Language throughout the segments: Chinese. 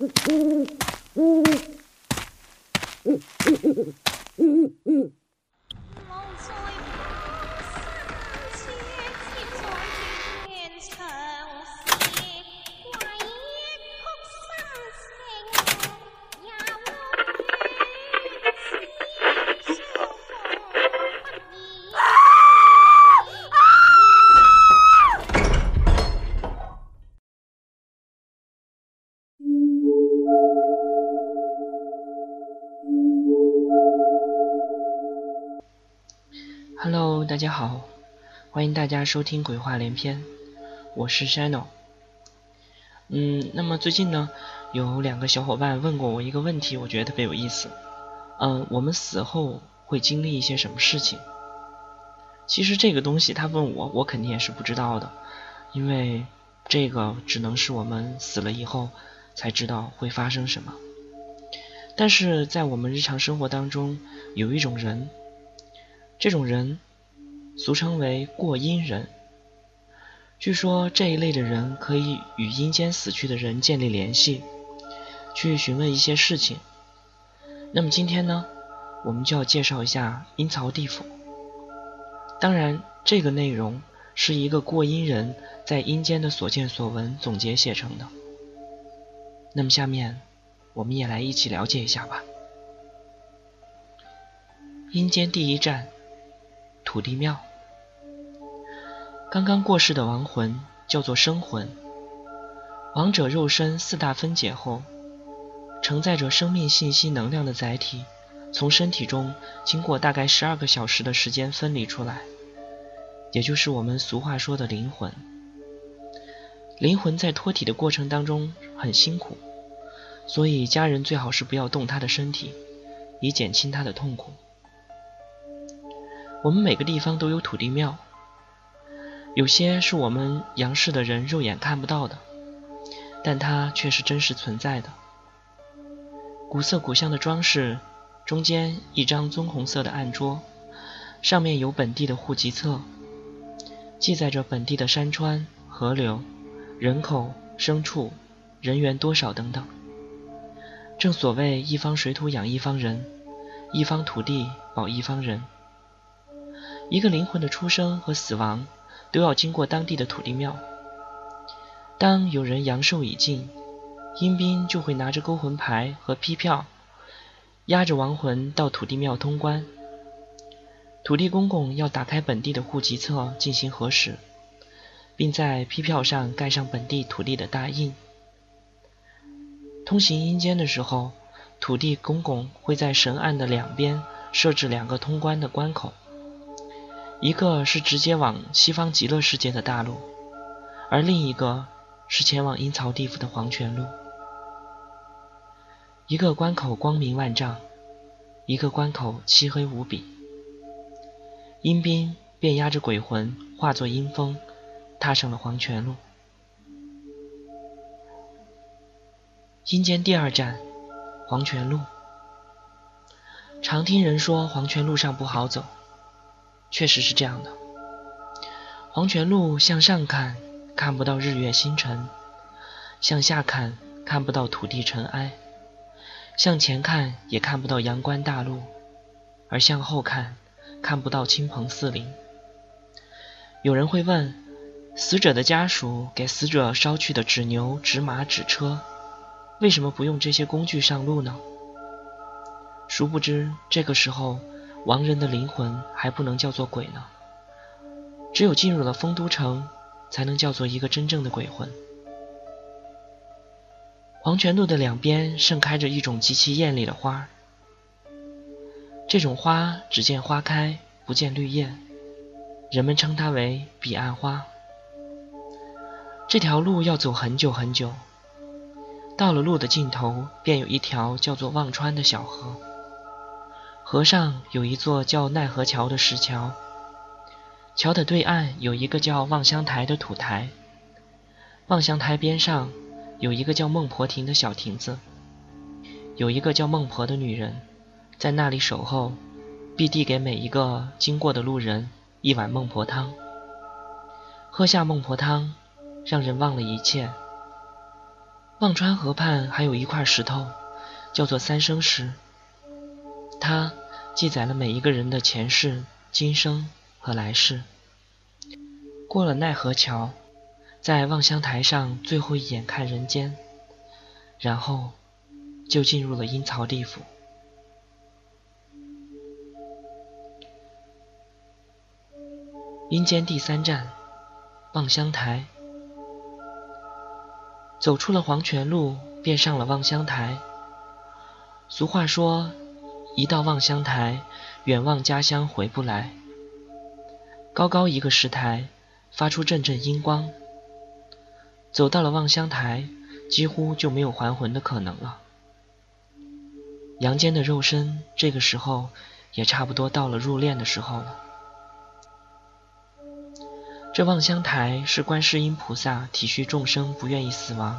Mm-hmm. 欢迎大家收听《鬼话连篇》，我是 Shino。嗯，那么最近呢，有两个小伙伴问过我一个问题，我觉得特别有意思。嗯，我们死后会经历一些什么事情？其实这个东西他问我，我肯定也是不知道的，因为这个只能是我们死了以后才知道会发生什么。但是在我们日常生活当中，有一种人。这种人俗称为过阴人。据说这一类的人可以与阴间死去的人建立联系，去询问一些事情。那么今天呢，我们就要介绍一下阴曹地府。当然，这个内容是一个过阴人在阴间的所见所闻总结写成的。那么下面，我们也来一起了解一下吧。阴间第一站。土地庙，刚刚过世的亡魂叫做生魂。亡者肉身四大分解后，承载着生命信息能量的载体，从身体中经过大概十二个小时的时间分离出来，也就是我们俗话说的灵魂。灵魂在脱体的过程当中很辛苦，所以家人最好是不要动他的身体，以减轻他的痛苦。我们每个地方都有土地庙，有些是我们阳世的人肉眼看不到的，但它却是真实存在的。古色古香的装饰，中间一张棕红色的案桌，上面有本地的户籍册，记载着本地的山川、河流、人口、牲畜、人员多少等等。正所谓一方水土养一方人，一方土地保一方人。一个灵魂的出生和死亡，都要经过当地的土地庙。当有人阳寿已尽，阴兵就会拿着勾魂牌和批票，押着亡魂到土地庙通关。土地公公要打开本地的户籍册进行核实，并在批票上盖上本地土地的大印。通行阴间的时候，土地公公会在神案的两边设置两个通关的关口。一个是直接往西方极乐世界的大路，而另一个是前往阴曹地府的黄泉路。一个关口光明万丈，一个关口漆黑无比。阴兵便压着鬼魂，化作阴风，踏上了黄泉路。阴间第二站，黄泉路。常听人说黄泉路上不好走。确实是这样的。黄泉路向上看，看不到日月星辰；向下看，看不到土地尘埃；向前看，也看不到阳关大路；而向后看，看不到亲朋四邻。有人会问：死者的家属给死者烧去的纸牛、纸马、纸车，为什么不用这些工具上路呢？殊不知，这个时候。亡人的灵魂还不能叫做鬼呢，只有进入了丰都城，才能叫做一个真正的鬼魂。黄泉路的两边盛开着一种极其艳丽的花，这种花只见花开不见绿叶，人们称它为彼岸花。这条路要走很久很久，到了路的尽头，便有一条叫做忘川的小河。河上有一座叫奈何桥的石桥，桥的对岸有一个叫望乡台的土台，望乡台边上有一个叫孟婆亭的小亭子，有一个叫孟婆的女人，在那里守候，必递给每一个经过的路人一碗孟婆汤。喝下孟婆汤，让人忘了一切。忘川河畔还有一块石头，叫做三生石，它记载了每一个人的前世、今生和来世。过了奈何桥，在望乡台上最后一眼看人间，然后就进入了阴曹地府。阴间第三站，望乡台。走出了黄泉路，便上了望乡台。俗话说：“一到望乡台，远望家乡回不来。”高高一个石台，发出阵阵阴光。走到了望乡台，几乎就没有还魂的可能了。阳间的肉身，这个时候也差不多到了入殓的时候了。这望乡台是观世音菩萨体恤众生不愿意死亡，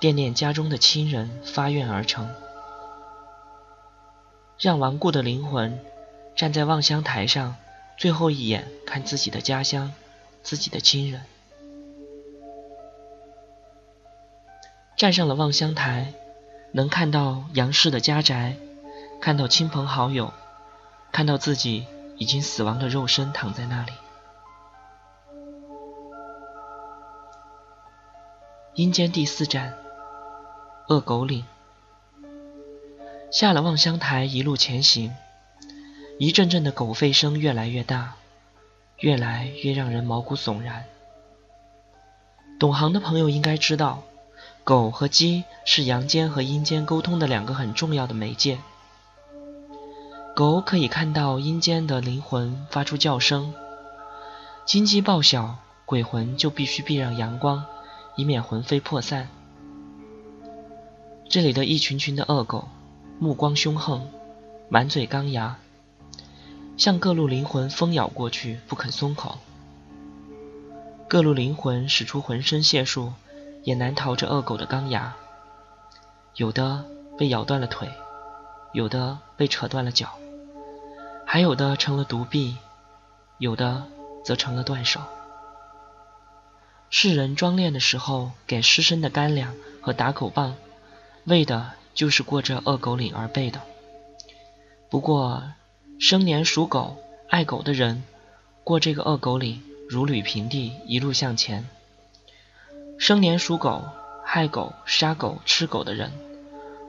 惦念家中的亲人发愿而成，让顽固的灵魂站在望乡台上，最后一眼看自己的家乡、自己的亲人。站上了望乡台，能看到杨氏的家宅，看到亲朋好友，看到自己已经死亡的肉身躺在那里。阴间第四站，恶狗岭。下了望乡台，一路前行，一阵阵的狗吠声越来越大，越来越让人毛骨悚然。懂行的朋友应该知道，狗和鸡是阳间和阴间沟通的两个很重要的媒介。狗可以看到阴间的灵魂发出叫声，金鸡报晓，鬼魂就必须避让阳光。以免魂飞魄散。这里的一群群的恶狗，目光凶横，满嘴钢牙，向各路灵魂疯咬过去，不肯松口。各路灵魂使出浑身解数，也难逃这恶狗的钢牙。有的被咬断了腿，有的被扯断了脚，还有的成了独臂，有的则成了断手。世人装殓的时候，给尸身的干粮和打狗棒，为的就是过这恶狗岭而背的。不过，生年属狗、爱狗的人，过这个恶狗岭如履平地，一路向前；生年属狗、害狗、杀狗、吃狗的人，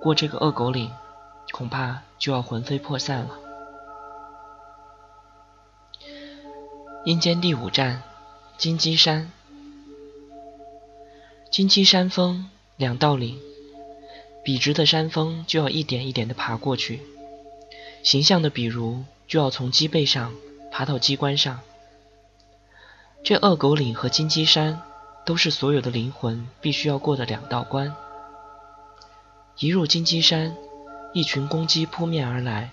过这个恶狗岭，恐怕就要魂飞魄散了。阴间第五站，金鸡山。金鸡山峰两道岭，笔直的山峰就要一点一点的爬过去，形象的比如就要从鸡背上爬到鸡冠上。这恶狗岭和金鸡山都是所有的灵魂必须要过的两道关。一入金鸡山，一群公鸡扑面而来，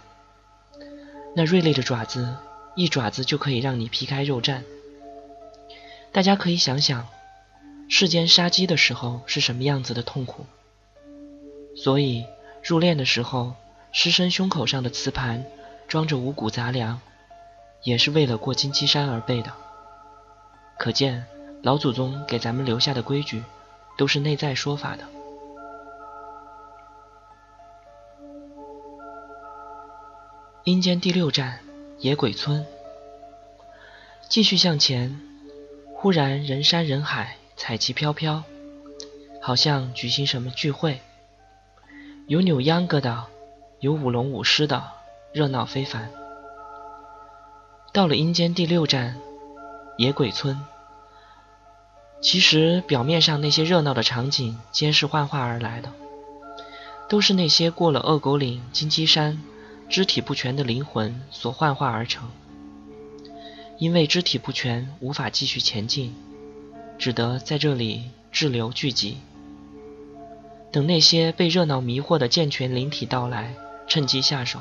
那锐利的爪子，一爪子就可以让你皮开肉绽。大家可以想想。世间杀鸡的时候是什么样子的痛苦？所以入殓的时候，尸身胸口上的瓷盘装着五谷杂粮，也是为了过金鸡山而备的。可见老祖宗给咱们留下的规矩，都是内在说法的。阴间第六站，野鬼村。继续向前，忽然人山人海。彩旗飘飘，好像举行什么聚会。有扭秧歌的，有舞龙舞狮的，热闹非凡。到了阴间第六站，野鬼村。其实表面上那些热闹的场景，皆是幻化而来的，都是那些过了恶狗岭、金鸡山、肢体不全的灵魂所幻化而成。因为肢体不全，无法继续前进。只得在这里滞留聚集，等那些被热闹迷惑的健全灵体到来，趁机下手，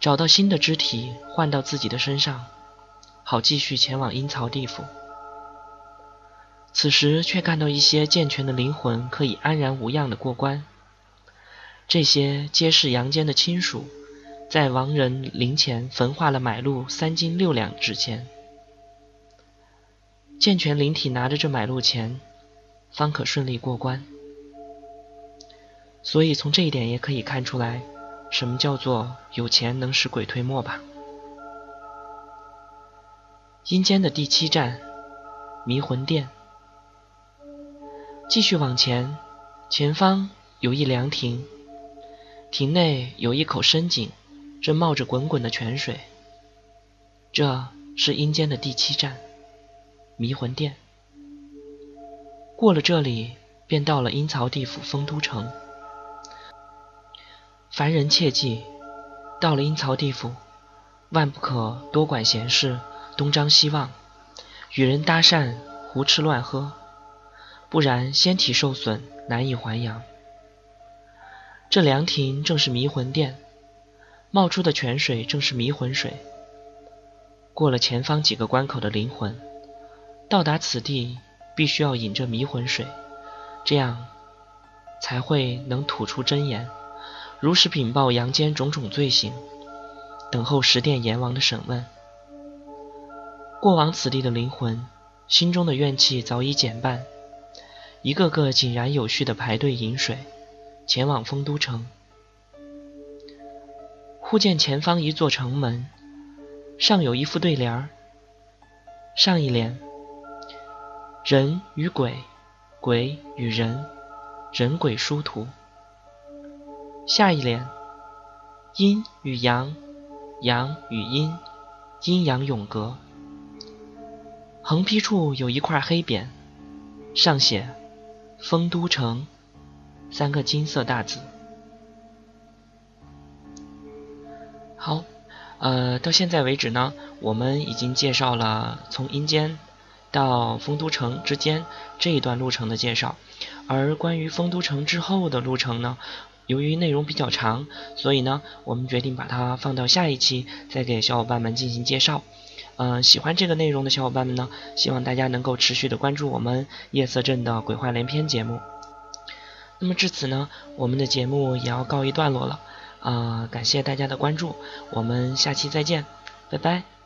找到新的肢体换到自己的身上，好继续前往阴曹地府。此时却看到一些健全的灵魂可以安然无恙的过关，这些皆是阳间的亲属，在亡人灵前焚化了买路三斤六两纸钱。健全灵体拿着这买路钱，方可顺利过关。所以从这一点也可以看出来，什么叫做有钱能使鬼推磨吧。阴间的第七站，迷魂殿。继续往前，前方有一凉亭，亭内有一口深井，正冒着滚滚的泉水。这是阴间的第七站，迷魂殿。过了这里，便到了阴曹地府丰都城。凡人切记，到了阴曹地府，万不可多管闲事，东张西望，与人搭讪，胡吃乱喝，不然仙体受损，难以还阳。这凉亭正是迷魂殿，冒出的泉水正是迷魂水。过了前方几个关口的灵魂，到达此地。必须要饮这迷魂水，这样才会能吐出真言，如实禀报阳间种种罪行，等候十殿阎王的审问。过往此地的灵魂，心中的怨气早已减半，一个个井然有序地排队饮水，前往丰都城。忽见前方一座城门，上有一副对联儿，上一联。人与鬼，鬼与人，人鬼殊途。下一联：阴与阳，阳与阴，阴阳永隔。横批处有一块黑匾，上写“丰都城”三个金色大字。好，呃，到现在为止呢，我们已经介绍了从阴间。到丰都城之间这一段路程的介绍，而关于丰都城之后的路程呢，由于内容比较长，所以呢，我们决定把它放到下一期再给小伙伴们进行介绍。嗯，喜欢这个内容的小伙伴们呢，希望大家能够持续的关注我们夜色镇的鬼话连篇节目。那么至此呢，我们的节目也要告一段落了。啊，感谢大家的关注，我们下期再见，拜拜。